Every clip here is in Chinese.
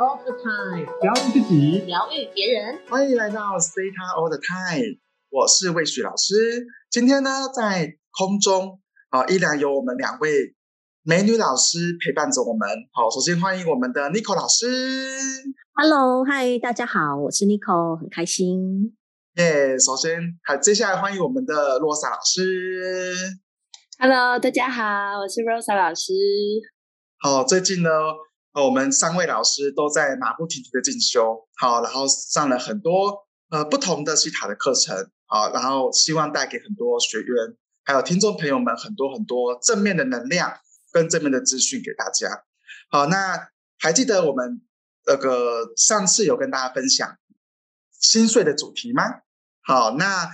all the time，疗愈自己，疗愈别人。欢迎来到 Theta All the Time，我是魏许老师。今天呢，在空中啊，依然有我们两位美女老师陪伴着我们。好，首先欢迎我们的 n i c o 老师。Hello，嗨，大家好，我是 n i c o 很开心。耶，首先还接下来欢迎我们的罗莎老师。Hello，大家好，我是 Rosa 老师。好，最近呢，我们三位老师都在马不停蹄的进修，好，然后上了很多呃不同的西塔的课程，好，然后希望带给很多学员还有听众朋友们很多很多正面的能量跟正面的资讯给大家。好，那还记得我们那个上次有跟大家分享心碎的主题吗？好，那。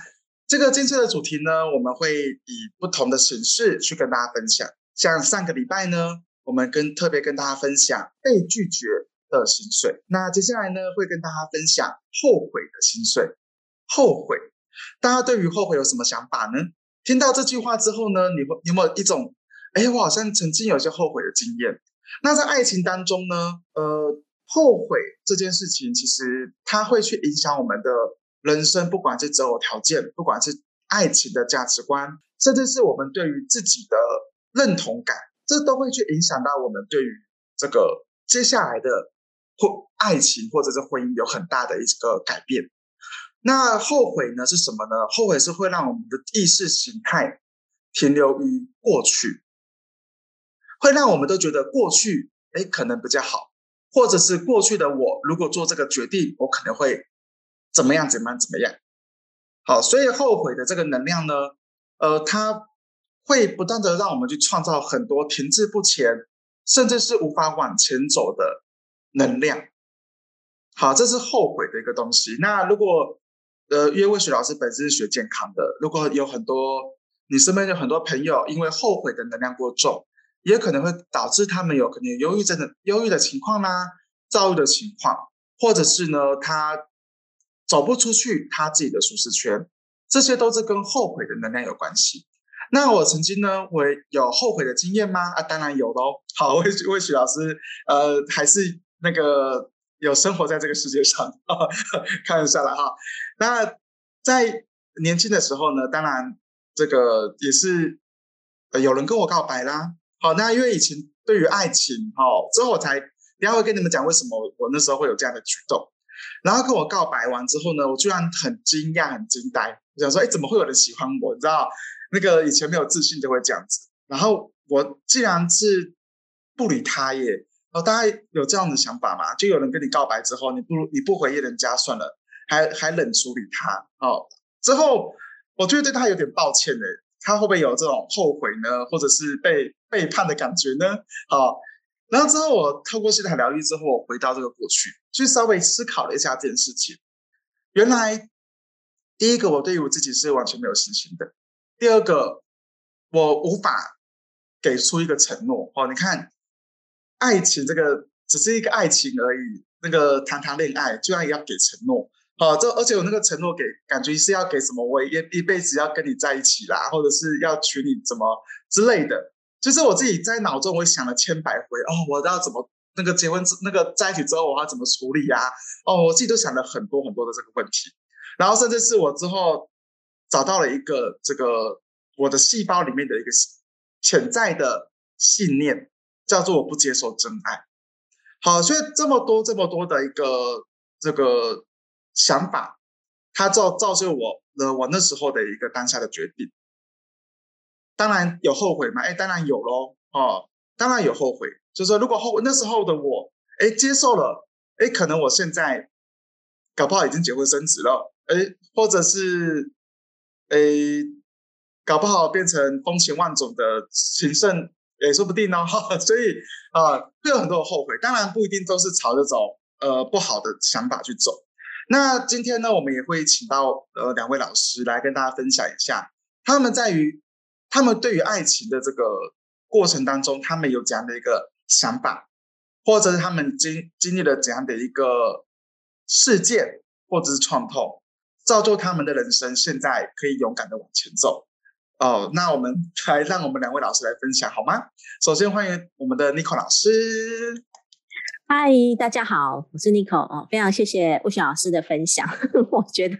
这个今次的主题呢，我们会以不同的形式去跟大家分享。像上个礼拜呢，我们跟特别跟大家分享被拒绝的心碎。那接下来呢，会跟大家分享后悔的心碎。后悔，大家对于后悔有什么想法呢？听到这句话之后呢，你会有没有一种，哎，我好像曾经有些后悔的经验？那在爱情当中呢，呃，后悔这件事情，其实它会去影响我们的。人生不管是择偶条件，不管是爱情的价值观，甚至是我们对于自己的认同感，这都会去影响到我们对于这个接下来的婚爱情或者是婚姻有很大的一个改变。那后悔呢是什么呢？后悔是会让我们的意识形态停留于过去，会让我们都觉得过去哎可能比较好，或者是过去的我如果做这个决定，我可能会。怎么样？怎么样？怎么样？好，所以后悔的这个能量呢，呃，它会不断的让我们去创造很多停滞不前，甚至是无法往前走的能量。好，这是后悔的一个东西。那如果呃，因为魏雪老师本身是学健康的，如果有很多你身边有很多朋友因为后悔的能量过重，也可能会导致他们有可能有忧郁症的忧郁的情况啦，躁郁的情况，或者是呢，他。走不出去，他自己的舒适圈，这些都是跟后悔的能量有关系。那我曾经呢，我有后悔的经验吗？啊，当然有喽。好，魏魏许老师，呃，还是那个有生活在这个世界上，看下来哈。那在年轻的时候呢，当然这个也是有人跟我告白啦。好，那因为以前对于爱情，哈，之后我才等下会跟你们讲为什么我那时候会有这样的举动。然后跟我告白完之后呢，我居然很惊讶、很惊呆，我想说：哎，怎么会有人喜欢我？你知道，那个以前没有自信就会这样子。然后我既然是不理他耶，哦，大家有这样的想法吗？就有人跟你告白之后，你不你不回应人家算了，还还冷处理他哦。之后我觉得对他有点抱歉呢，他会不会有这种后悔呢，或者是被背叛的感觉呢？好。然后之后，我透过心态疗愈之后，我回到这个过去，去稍微思考了一下这件事情。原来，第一个，我对于我自己是完全没有信心的；第二个，我无法给出一个承诺。哦，你看，爱情这个只是一个爱情而已，那个谈谈恋爱居然也要给承诺。好，这而且我那个承诺给感觉是要给什么？我一一辈子要跟你在一起啦，或者是要娶你怎么之类的。就是我自己在脑中，我想了千百回哦，我要怎么那个结婚之那个在一起之后，我要怎么处理呀？哦，我自己都想了很多很多的这个问题，然后甚至是我之后找到了一个这个我的细胞里面的一个潜在的信念，叫做我不接受真爱。好，所以这么多这么多的一个这个想法，它造造就我了我那时候的一个当下的决定。当然有后悔吗？哎，当然有喽。哦，当然有后悔。就是说，如果后那时候的我，哎，接受了，哎，可能我现在搞不好已经结婚生子了，哎，或者是，诶，搞不好变成风情万种的情圣也说不定哦。所以啊，会有很多的后悔。当然不一定都是朝着走呃不好的想法去走。那今天呢，我们也会请到呃两位老师来跟大家分享一下，他们在于。他们对于爱情的这个过程当中，他们有怎样的一个想法，或者是他们经经历了怎样的一个事件，或者是创痛，造就他们的人生现在可以勇敢的往前走。哦，那我们来让我们两位老师来分享好吗？首先欢迎我们的 n i c o 老师。嗨，大家好，我是 Nico 哦，非常谢谢魏雪老师的分享。我觉得，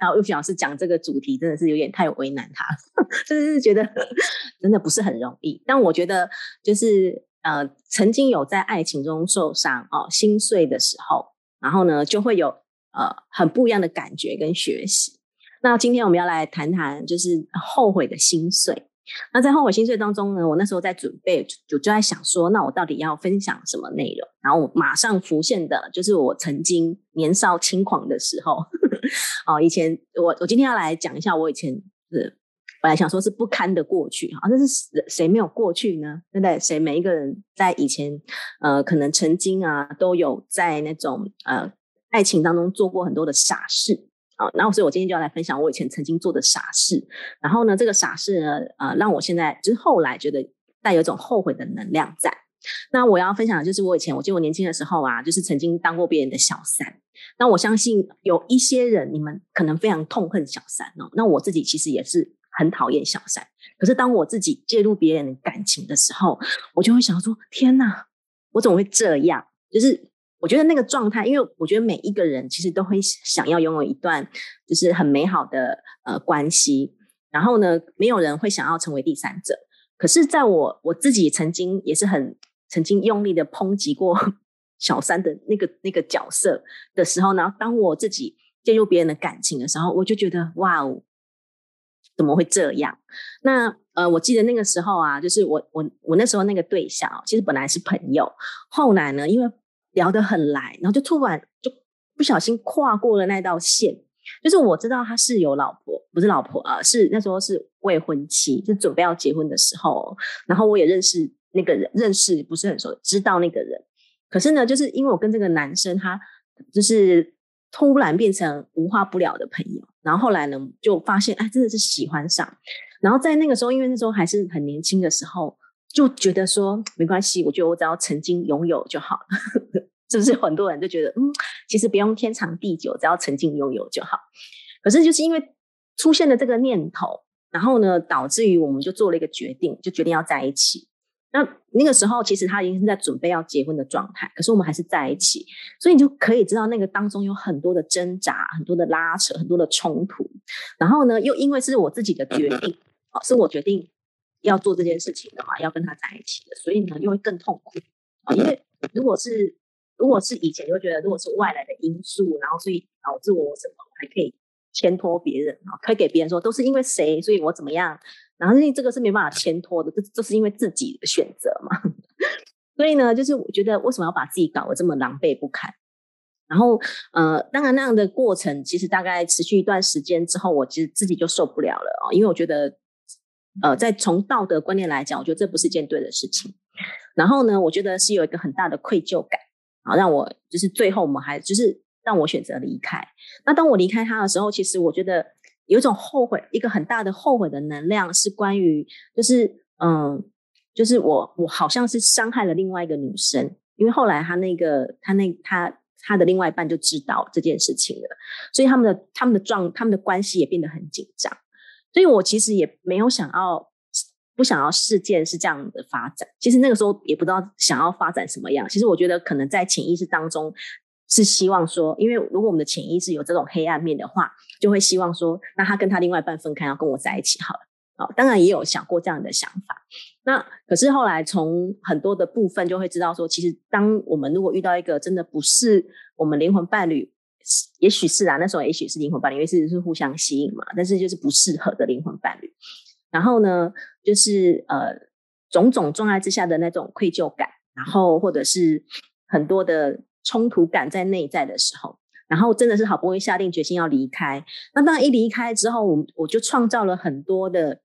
然后魏雪老师讲这个主题真的是有点太为难他，真的是觉得 真的不是很容易。但我觉得，就是呃，曾经有在爱情中受伤哦、心碎的时候，然后呢，就会有呃很不一样的感觉跟学习。那今天我们要来谈谈，就是后悔的心碎。那在后悔心碎当中呢，我那时候在准备，就就在想说，那我到底要分享什么内容？然后马上浮现的就是我曾经年少轻狂的时候。哦，以前我我今天要来讲一下我以前是本来想说是不堪的过去啊，那是谁没有过去呢？对不对？谁每一个人在以前呃，可能曾经啊，都有在那种呃爱情当中做过很多的傻事。啊，然后所以我今天就要来分享我以前曾经做的傻事。然后呢，这个傻事呢，呃，让我现在就是后来觉得带有一种后悔的能量在。那我要分享的就是我以前，我记得我年轻的时候啊，就是曾经当过别人的小三。那我相信有一些人，你们可能非常痛恨小三哦。那我自己其实也是很讨厌小三。可是当我自己介入别人的感情的时候，我就会想说：天哪，我怎么会这样？就是。我觉得那个状态，因为我觉得每一个人其实都会想要拥有一段就是很美好的呃关系，然后呢，没有人会想要成为第三者。可是，在我我自己曾经也是很曾经用力的抨击过 小三的那个那个角色的时候呢，当我自己介入别人的感情的时候，我就觉得哇哦，怎么会这样？那呃，我记得那个时候啊，就是我我我那时候那个对象，其实本来是朋友，后来呢，因为聊得很来，然后就突然就不小心跨过了那道线。就是我知道他是有老婆，不是老婆啊，是那时候是未婚妻，就准备要结婚的时候。然后我也认识那个人，认识不是很熟，知道那个人。可是呢，就是因为我跟这个男生，他就是突然变成无话不聊的朋友。然后后来呢，就发现哎，真的是喜欢上。然后在那个时候，因为那时候还是很年轻的时候。就觉得说没关系，我觉得我只要曾经拥有就好了，是不是？很多人就觉得，嗯，其实不用天长地久，只要曾经拥有就好。可是就是因为出现了这个念头，然后呢，导致于我们就做了一个决定，就决定要在一起。那那个时候，其实他已经是在准备要结婚的状态，可是我们还是在一起，所以你就可以知道那个当中有很多的挣扎，很多的拉扯，很多的冲突。然后呢，又因为是我自己的决定，哦，是我决定。要做这件事情的话，要跟他在一起的，所以呢又会更痛苦啊。因为如果是如果是以前，就觉得如果是外来的因素，然后所以导致我什么，还可以牵拖别人啊，可以给别人说都是因为谁，所以我怎么样。然后因为这个是没办法牵拖的，这这是因为自己的选择嘛。所以呢，就是我觉得为什么要把自己搞得这么狼狈不堪？然后呃，当然那样的过程其实大概持续一段时间之后，我其实自己就受不了了啊，因为我觉得。呃，在从道德观念来讲，我觉得这不是件对的事情。然后呢，我觉得是有一个很大的愧疚感啊，让我就是最后我们还就是让我选择离开。那当我离开他的时候，其实我觉得有一种后悔，一个很大的后悔的能量是关于，就是嗯，就是我我好像是伤害了另外一个女生，因为后来他那个他那他他的另外一半就知道这件事情了，所以他们的他们的状他们的关系也变得很紧张。所以我其实也没有想要，不想要事件是这样的发展。其实那个时候也不知道想要发展什么样。其实我觉得可能在潜意识当中是希望说，因为如果我们的潜意识有这种黑暗面的话，就会希望说，那他跟他另外一半分开，要跟我在一起好了。好，当然也有想过这样的想法。那可是后来从很多的部分就会知道说，其实当我们如果遇到一个真的不是我们灵魂伴侣。也许是啊，那时候也许是灵魂伴侣，因为是是互相吸引嘛。但是就是不适合的灵魂伴侣。然后呢，就是呃种种状态之下的那种愧疚感，然后或者是很多的冲突感在内在的时候，然后真的是好不容易下定决心要离开。那当然一离开之后，我我就创造了很多的，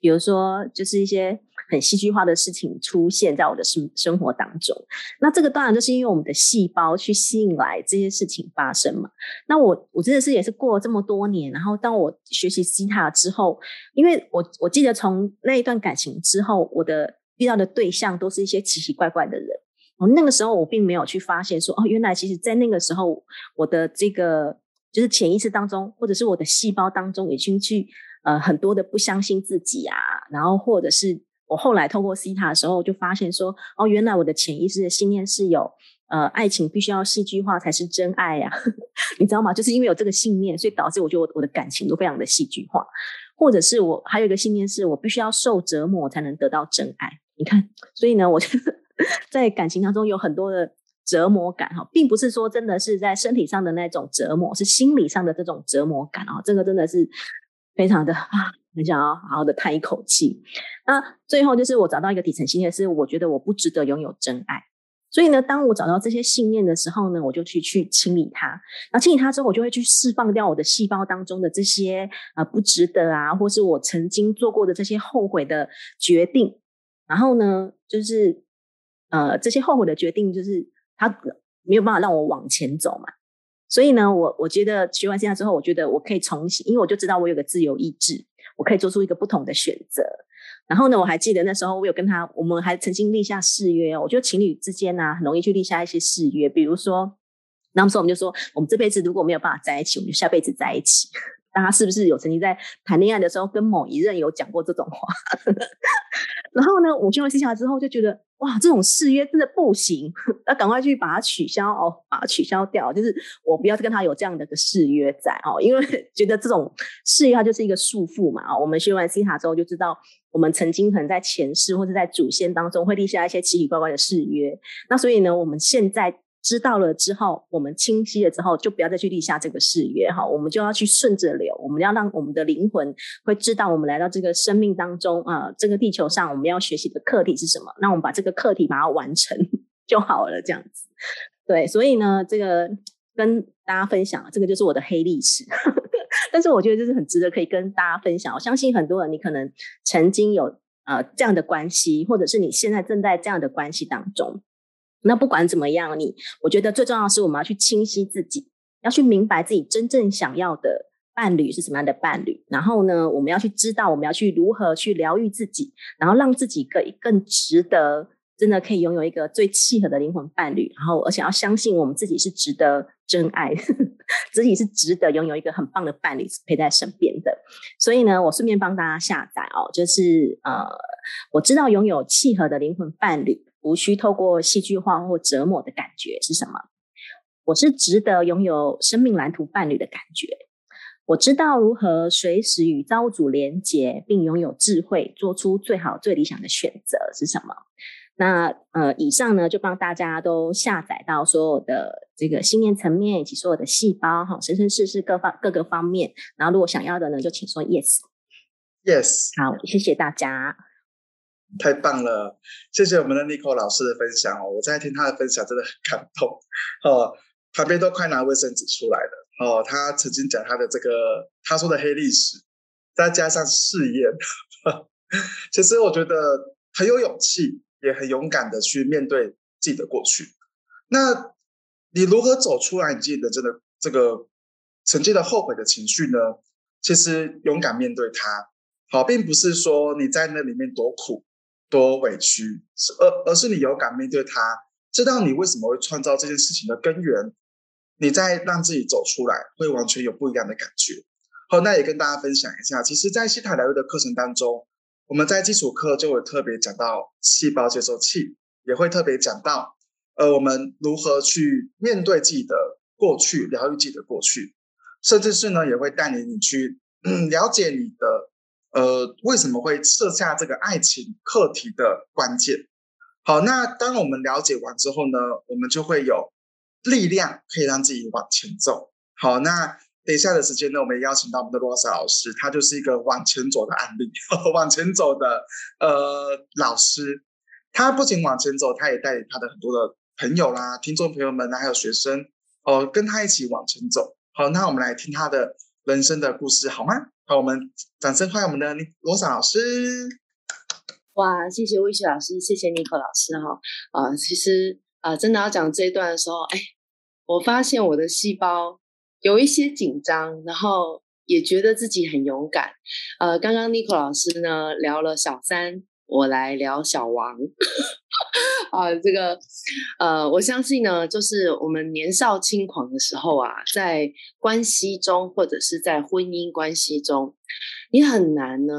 比如说就是一些。很戏剧化的事情出现在我的生生活当中，那这个当然就是因为我们的细胞去吸引来这些事情发生嘛。那我我真的是也是过了这么多年，然后当我学习吉他之后，因为我我记得从那一段感情之后，我的遇到的对象都是一些奇奇怪怪的人。我那个时候我并没有去发现说，哦，原来其实在那个时候我的这个就是潜意识当中，或者是我的细胞当中已经去呃很多的不相信自己啊，然后或者是。我后来透过 C 塔的时候，就发现说，哦，原来我的潜意识的信念是有，呃，爱情必须要戏剧化才是真爱呀，你知道吗？就是因为有这个信念，所以导致我觉得我的感情都非常的戏剧化，或者是我还有一个信念是我必须要受折磨才能得到真爱。你看，所以呢，我觉得 在感情当中有很多的折磨感哈，并不是说真的是在身体上的那种折磨，是心理上的这种折磨感啊，这个真的是非常的啊，很想要好好的叹一口气。那最后就是我找到一个底层信念，是我觉得我不值得拥有真爱。所以呢，当我找到这些信念的时候呢，我就去去清理它。那清理它之后，我就会去释放掉我的细胞当中的这些啊不值得啊，或是我曾经做过的这些后悔的决定。然后呢，就是呃这些后悔的决定，就是它没有办法让我往前走嘛。所以呢，我我觉得学完现在之后，我觉得我可以重新，因为我就知道我有个自由意志，我可以做出一个不同的选择。然后呢，我还记得那时候我有跟他，我们还曾经立下誓约。我觉得情侣之间呢，很容易去立下一些誓约，比如说，那时候我们就说，我们这辈子如果没有办法在一起，我们就下辈子在一起。大家是不是有曾经在谈恋爱的时候跟某一任有讲过这种话？然后呢，我听完西塔之后就觉得。哇，这种誓约真的不行，要赶快去把它取消哦，把它取消掉。就是我不要跟他有这样的个誓约在哦，因为 觉得这种誓约它就是一个束缚嘛啊。我们学完西塔之后就知道，我们曾经可能在前世或者在祖先当中会立下一些奇奇怪怪的誓约。那所以呢，我们现在。知道了之后，我们清晰了之后，就不要再去立下这个誓约哈。我们就要去顺着流，我们要让我们的灵魂会知道，我们来到这个生命当中啊，这个地球上我们要学习的课题是什么。那我们把这个课题把它完成 就好了，这样子。对，所以呢，这个跟大家分享，这个就是我的黑历史。但是我觉得这是很值得可以跟大家分享。我相信很多人，你可能曾经有呃这样的关系，或者是你现在正在这样的关系当中。那不管怎么样，你我觉得最重要的是我们要去清晰自己，要去明白自己真正想要的伴侣是什么样的伴侣。然后呢，我们要去知道我们要去如何去疗愈自己，然后让自己可以更值得，真的可以拥有一个最契合的灵魂伴侣。然后而且要相信我们自己是值得真爱，自己是值得拥有一个很棒的伴侣陪在身边的。所以呢，我顺便帮大家下载哦，就是呃，我知道拥有契合的灵魂伴侣。无需透过戏剧化或折磨的感觉是什么？我是值得拥有生命蓝图伴侣的感觉。我知道如何随时与造物主连结，并拥有智慧，做出最好、最理想的选择是什么？那呃，以上呢就帮大家都下载到所有的这个信念层面以及所有的细胞哈，生生世世各方各个方面。然后如果想要的呢，就请说 yes，yes。好，谢谢大家。太棒了，谢谢我们的 Nicole 老师的分享哦！我在听他的分享，真的很感动哦。旁边都快拿卫生纸出来了哦。他曾经讲他的这个他说的黑历史，再加上誓言，其实我觉得很有勇气，也很勇敢的去面对自己的过去。那你如何走出来你自己的这个这个曾经的后悔的情绪呢？其实勇敢面对它，好，并不是说你在那里面多苦。多委屈，是而而是你勇敢面对它，知道你为什么会创造这件事情的根源，你再让自己走出来，会完全有不一样的感觉。好，那也跟大家分享一下，其实，在西塔疗愈的课程当中，我们在基础课就会特别讲到细胞接收器，也会特别讲到，呃，我们如何去面对自己的过去，疗愈自己的过去，甚至是呢，也会带领你去 了解你的。呃，为什么会设下这个爱情课题的关键？好，那当我们了解完之后呢，我们就会有力量可以让自己往前走。好，那等一下的时间呢，我们邀请到我们的罗莎老师，他就是一个往前走的案例，往前走的呃老师。他不仅往前走，他也带领他的很多的朋友啦、听众朋友们，还有学生哦，跟他一起往前走。好，那我们来听他的人生的故事，好吗？好，我们掌声欢迎我们的罗莎老师。哇，谢谢魏雪老师，谢谢尼克老师哈。啊，其实啊，真的要讲这一段的时候，哎，我发现我的细胞有一些紧张，然后也觉得自己很勇敢。呃，刚刚尼克老师呢聊了小三，我来聊小王。啊，这个呃，我相信呢，就是我们年少轻狂的时候啊，在关系中或者是在婚姻关系中，你很难呢，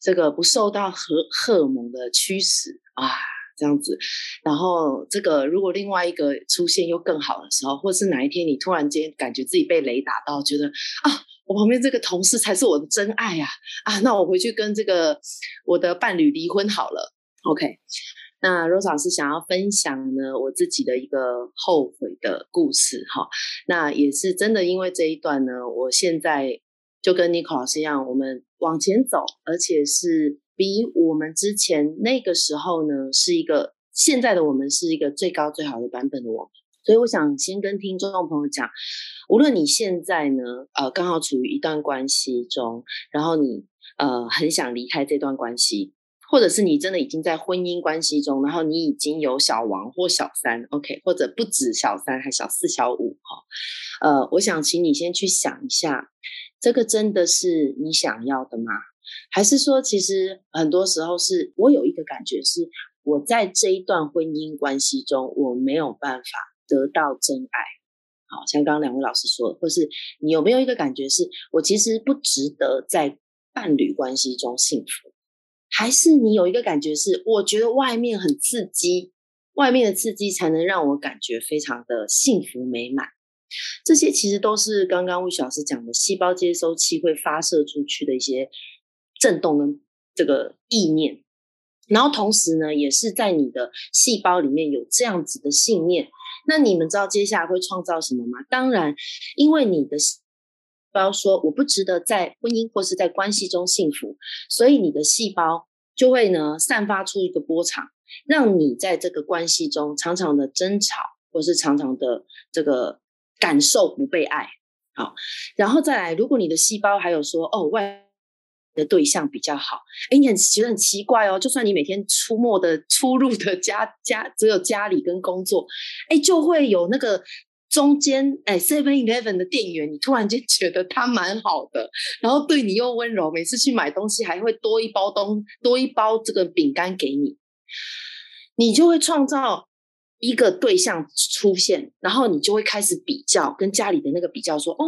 这个不受到荷荷尔蒙的驱使啊，这样子。然后这个如果另外一个出现又更好的时候，或是哪一天你突然间感觉自己被雷打到，觉得啊，我旁边这个同事才是我的真爱呀啊，那我回去跟这个我的伴侣离婚好了。OK，那 Rose 老师想要分享呢我自己的一个后悔的故事哈，那也是真的因为这一段呢，我现在就跟 n i c o 老师一样，我们往前走，而且是。比我们之前那个时候呢，是一个现在的我们是一个最高最好的版本的我，所以我想先跟听众朋友讲，无论你现在呢，呃，刚好处于一段关系中，然后你呃很想离开这段关系，或者是你真的已经在婚姻关系中，然后你已经有小王或小三，OK，或者不止小三，还小四、小五，哈，呃，我想请你先去想一下，这个真的是你想要的吗？还是说，其实很多时候是我有一个感觉，是我在这一段婚姻关系中，我没有办法得到真爱。好像刚刚两位老师说，或是你有没有一个感觉，是我其实不值得在伴侣关系中幸福？还是你有一个感觉，是我觉得外面很刺激，外面的刺激才能让我感觉非常的幸福美满？这些其实都是刚刚魏老师讲的，细胞接收器会发射出去的一些。震动跟这个意念，然后同时呢，也是在你的细胞里面有这样子的信念。那你们知道接下来会创造什么吗？当然，因为你的细胞说我不值得在婚姻或是在关系中幸福，所以你的细胞就会呢散发出一个波长，让你在这个关系中常常的争吵，或是常常的这个感受不被爱。好，然后再来，如果你的细胞还有说哦外。的对象比较好，哎，你很觉得很奇怪哦。就算你每天出没的出入的家家只有家里跟工作，哎，就会有那个中间哎，Seven Eleven 的店员，你突然间觉得他蛮好的，然后对你又温柔，每次去买东西还会多一包东多一包这个饼干给你，你就会创造。一个对象出现，然后你就会开始比较，跟家里的那个比较，说哦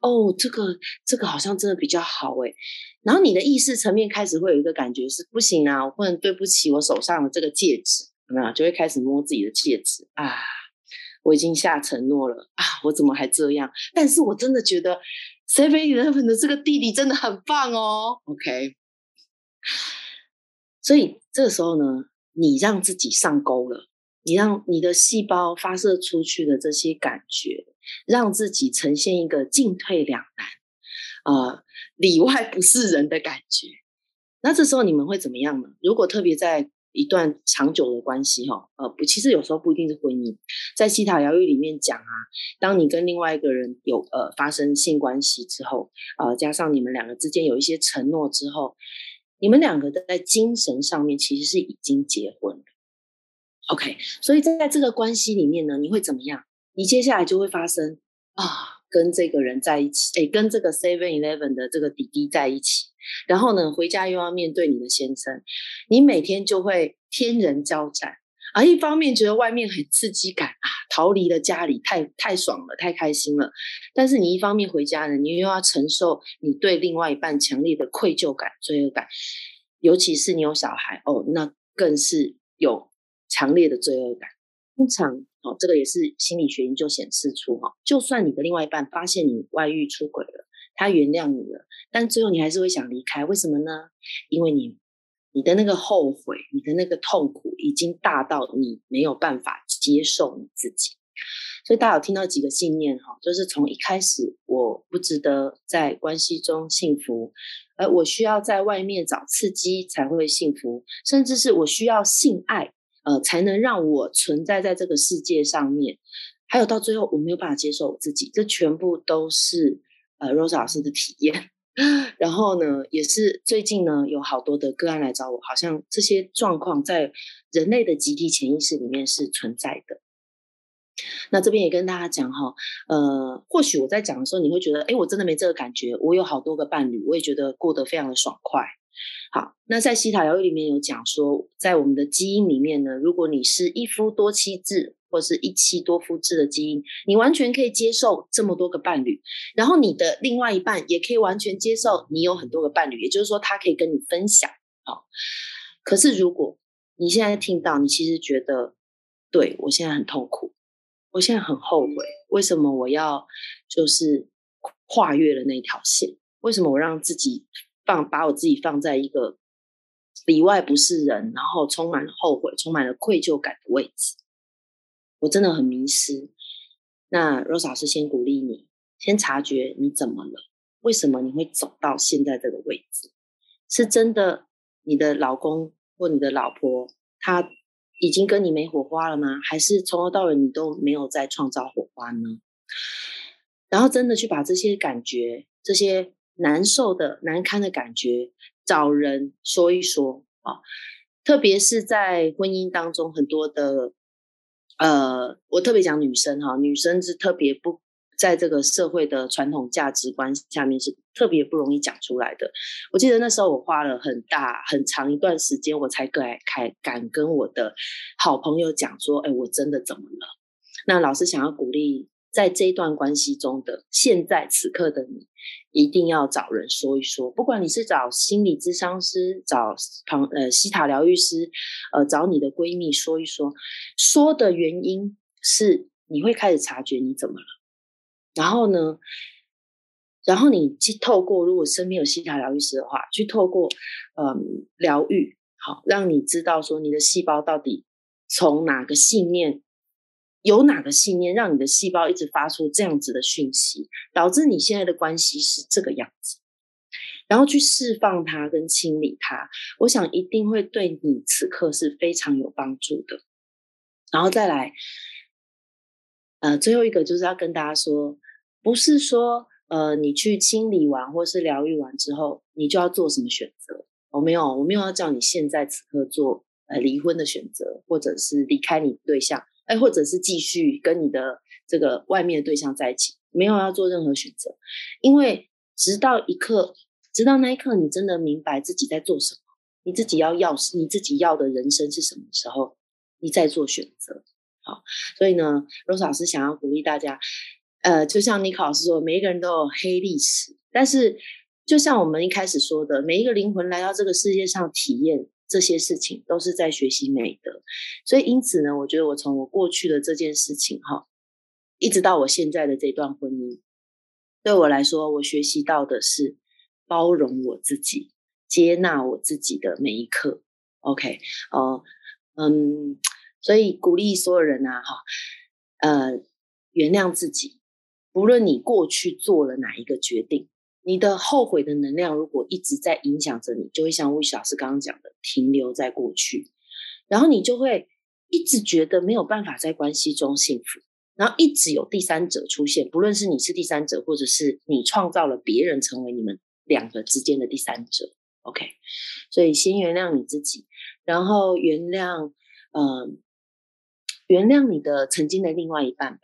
哦，这个这个好像真的比较好诶。然后你的意识层面开始会有一个感觉是不行啊，我不能对不起我手上的这个戒指，有没有？就会开始摸自己的戒指啊，我已经下承诺了啊，我怎么还这样？但是我真的觉得 Seven Eleven 的这个弟弟真的很棒哦，OK。所以这个时候呢，你让自己上钩了。你让你的细胞发射出去的这些感觉，让自己呈现一个进退两难，啊，里外不是人的感觉。那这时候你们会怎么样呢？如果特别在一段长久的关系，哈，呃，不，其实有时候不一定是婚姻，在西塔疗愈里面讲啊，当你跟另外一个人有呃发生性关系之后，呃，加上你们两个之间有一些承诺之后，你们两个在精神上面其实是已经结婚了。OK，所以在这个关系里面呢，你会怎么样？你接下来就会发生啊，跟这个人在一起，哎，跟这个 Seven Eleven 的这个弟弟在一起，然后呢，回家又要面对你的先生，你每天就会天人交战啊。一方面觉得外面很刺激感啊，逃离了家里太太爽了，太开心了。但是你一方面回家呢，你又要承受你对另外一半强烈的愧疚感、罪恶感，尤其是你有小孩哦，那更是有。强烈的罪恶感，通常哦，这个也是心理学研究显示出哈，就算你的另外一半发现你外遇出轨了，他原谅你了，但最后你还是会想离开，为什么呢？因为你你的那个后悔，你的那个痛苦已经大到你没有办法接受你自己。所以大家有听到几个信念哈，就是从一开始我不值得在关系中幸福，而我需要在外面找刺激才会幸福，甚至是我需要性爱。呃，才能让我存在在这个世界上面。还有到最后，我没有办法接受我自己，这全部都是呃，Rose 老师的体验。然后呢，也是最近呢，有好多的个案来找我，好像这些状况在人类的集体潜意识里面是存在的。那这边也跟大家讲哈，呃，或许我在讲的时候，你会觉得，哎，我真的没这个感觉。我有好多个伴侣，我也觉得过得非常的爽快。好，那在西塔疗愈里面有讲说，在我们的基因里面呢，如果你是一夫多妻制或是一妻多夫制的基因，你完全可以接受这么多个伴侣，然后你的另外一半也可以完全接受你有很多个伴侣，也就是说他可以跟你分享。好，可是如果你现在听到，你其实觉得，对我现在很痛苦，我现在很后悔，为什么我要就是跨越了那条线？为什么我让自己放把我自己放在一个里外不是人，然后充满了后悔、充满了愧疚感的位置？我真的很迷失。那 Rose 老师先鼓励你，先察觉你怎么了。为什么你会走到现在这个位置？是真的，你的老公或你的老婆他已经跟你没火花了吗？还是从头到尾你都没有在创造火花呢？然后真的去把这些感觉、这些难受的、难堪的感觉，找人说一说啊。特别是在婚姻当中，很多的呃，我特别讲女生哈，女生是特别不。在这个社会的传统价值观下面是特别不容易讲出来的。我记得那时候我花了很大很长一段时间，我才敢开敢跟我的好朋友讲说：“哎，我真的怎么了？”那老师想要鼓励，在这一段关系中的现在此刻的你，一定要找人说一说。不管你是找心理咨商师、找旁呃西塔疗愈师，呃找你的闺蜜说一说，说的原因是你会开始察觉你怎么了。然后呢？然后你去透过，如果身边有西塔疗愈师的话，去透过嗯疗愈，好，让你知道说你的细胞到底从哪个信念，有哪个信念让你的细胞一直发出这样子的讯息，导致你现在的关系是这个样子，然后去释放它跟清理它，我想一定会对你此刻是非常有帮助的。然后再来。呃，最后一个就是要跟大家说，不是说呃，你去清理完或是疗愈完之后，你就要做什么选择。我没有，我没有要叫你现在此刻做呃离婚的选择，或者是离开你对象，哎，或者是继续跟你的这个外面的对象在一起，没有要做任何选择，因为直到一刻，直到那一刻，你真的明白自己在做什么，你自己要要你自己要的人生是什么时候，你再做选择。好，所以呢，Rose 老师想要鼓励大家，呃，就像尼克老师说，每一个人都有黑历史，但是就像我们一开始说的，每一个灵魂来到这个世界上体验这些事情，都是在学习美德。所以因此呢，我觉得我从我过去的这件事情哈，一直到我现在的这段婚姻，对我来说，我学习到的是包容我自己，接纳我自己的每一刻。OK，哦，嗯。所以鼓励所有人啊，哈，呃，原谅自己。不论你过去做了哪一个决定，你的后悔的能量如果一直在影响着你，就会像魏老师刚刚讲的，停留在过去，然后你就会一直觉得没有办法在关系中幸福，然后一直有第三者出现，不论是你是第三者，或者是你创造了别人成为你们两个之间的第三者。OK，所以先原谅你自己，然后原谅，嗯。原谅你的曾经的另外一半吧，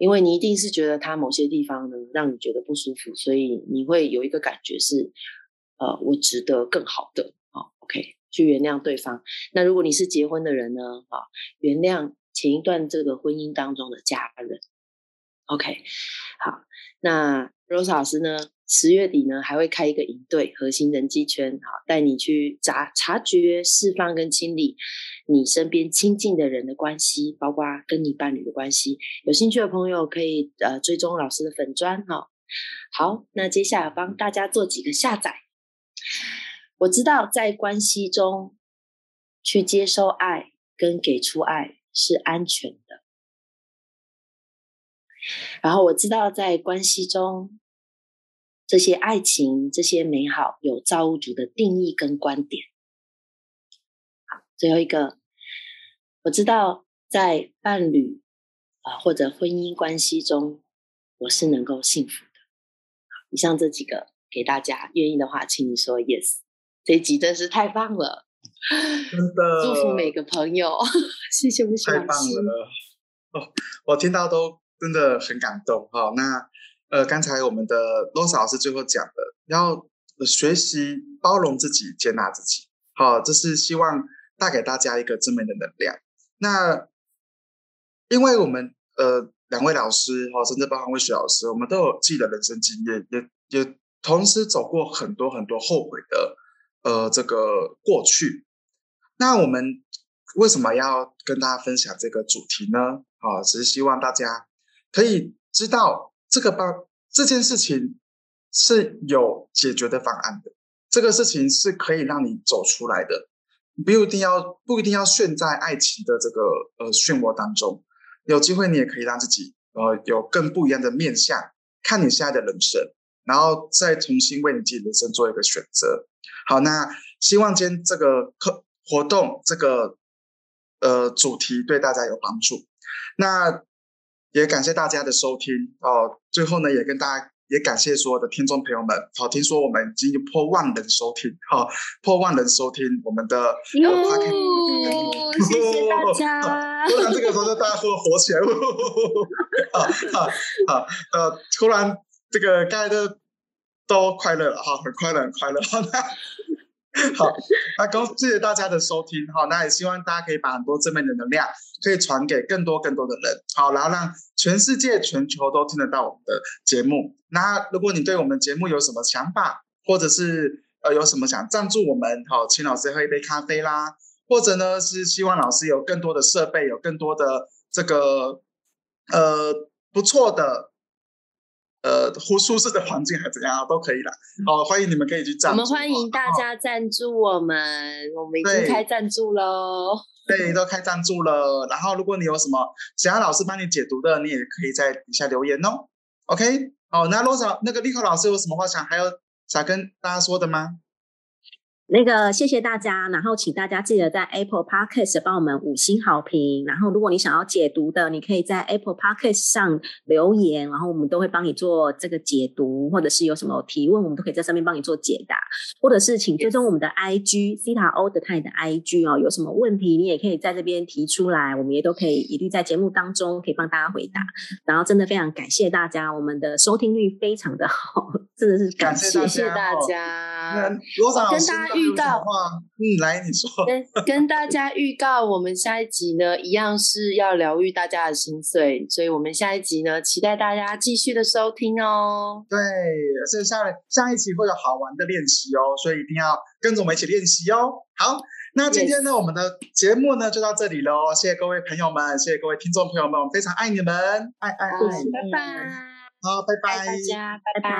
因为你一定是觉得他某些地方呢让你觉得不舒服，所以你会有一个感觉是，呃，我值得更好的，啊，OK，去原谅对方。那如果你是结婚的人呢，啊，原谅前一段这个婚姻当中的家人，OK，好，那 Rose 老师呢？十月底呢，还会开一个营队，核心人际圈，好，带你去察察觉、释放跟清理你身边亲近的人的关系，包括跟你伴侣的关系。有兴趣的朋友可以呃追踪老师的粉砖哈。好，那接下来帮大家做几个下载。我知道在关系中去接收爱跟给出爱是安全的，然后我知道在关系中。这些爱情，这些美好，有造物主的定义跟观点。好，最后一个，我知道在伴侣啊或者婚姻关系中，我是能够幸福的。以上这几个给大家，愿意的话，请你说 yes。这一集真是太棒了，真的祝福每个朋友，谢谢我们太棒了哦，我听到都真的很感动哈。那。呃，刚才我们的罗莎老师最后讲的，要学习包容自己，接纳自己。好，这是希望带给大家一个正面的能量。那因为我们呃两位老师哈，甚至包含魏雪老师，我们都有自己的人生经验，也也同时走过很多很多后悔的呃这个过去。那我们为什么要跟大家分享这个主题呢？啊，只是希望大家可以知道这个帮这件事情是有解决的方案的，这个事情是可以让你走出来的，不一定要不一定要陷在爱情的这个呃漩涡当中，有机会你也可以让自己呃有更不一样的面向，看你现在的人生，然后再重新为你自己人生做一个选择。好，那希望今天这个课。活动这个呃主题对大家有帮助，那也感谢大家的收听哦。最后呢，也跟大家也感谢所有的听众朋友们。好，听说我们已经破万人收听，哈，破万人收听我们的。哟，谢谢大家。突然这个时候就大家说火起来，好好好，呃，突然这个大家都都快乐了哈，很快乐，很快乐。好，那。恭谢谢大家的收听，好，那也希望大家可以把很多正面的能量可以传给更多更多的人，好，然后让全世界全球都听得到我们的节目。那如果你对我们节目有什么想法，或者是呃有什么想赞助我们，好，请老师喝一杯咖啡啦，或者呢是希望老师有更多的设备，有更多的这个呃不错的。呃，或舒适的环境还怎样都可以啦。好，欢迎你们可以去赞。我们欢迎大家赞助我们，我们已经开赞助喽。对，都开赞助了。然后，如果你有什么想要老师帮你解读的，你也可以在底下留言哦。OK，好，那罗少那个立刻老师有什么话想还有想跟大家说的吗？那个谢谢大家，然后请大家记得在 Apple Podcast 帮我们五星好评。然后如果你想要解读的，你可以在 Apple Podcast 上留言，然后我们都会帮你做这个解读，或者是有什么提问，我们都可以在上面帮你做解答。或者是请追踪我们的 IG C 塔 O 的泰的 IG 哦，有什么问题你也可以在这边提出来，我们也都可以一律在节目当中可以帮大家回答。然后真的非常感谢大家，我们的收听率非常的好，真的是感谢谢大家。那罗长跟大家。预告，嗯，来你说，跟跟大家预告，我们下一集呢，一样是要疗愈大家的心碎，所以我们下一集呢，期待大家继续的收听哦。对，所以下下一集会有好玩的练习哦，所以一定要跟着我们一起练习哦。好，那今天呢，我们的节目呢就到这里喽，谢谢各位朋友们，谢谢各位听众朋友们，我们非常爱你们，爱爱爱，拜拜，好，拜拜，大家，拜拜。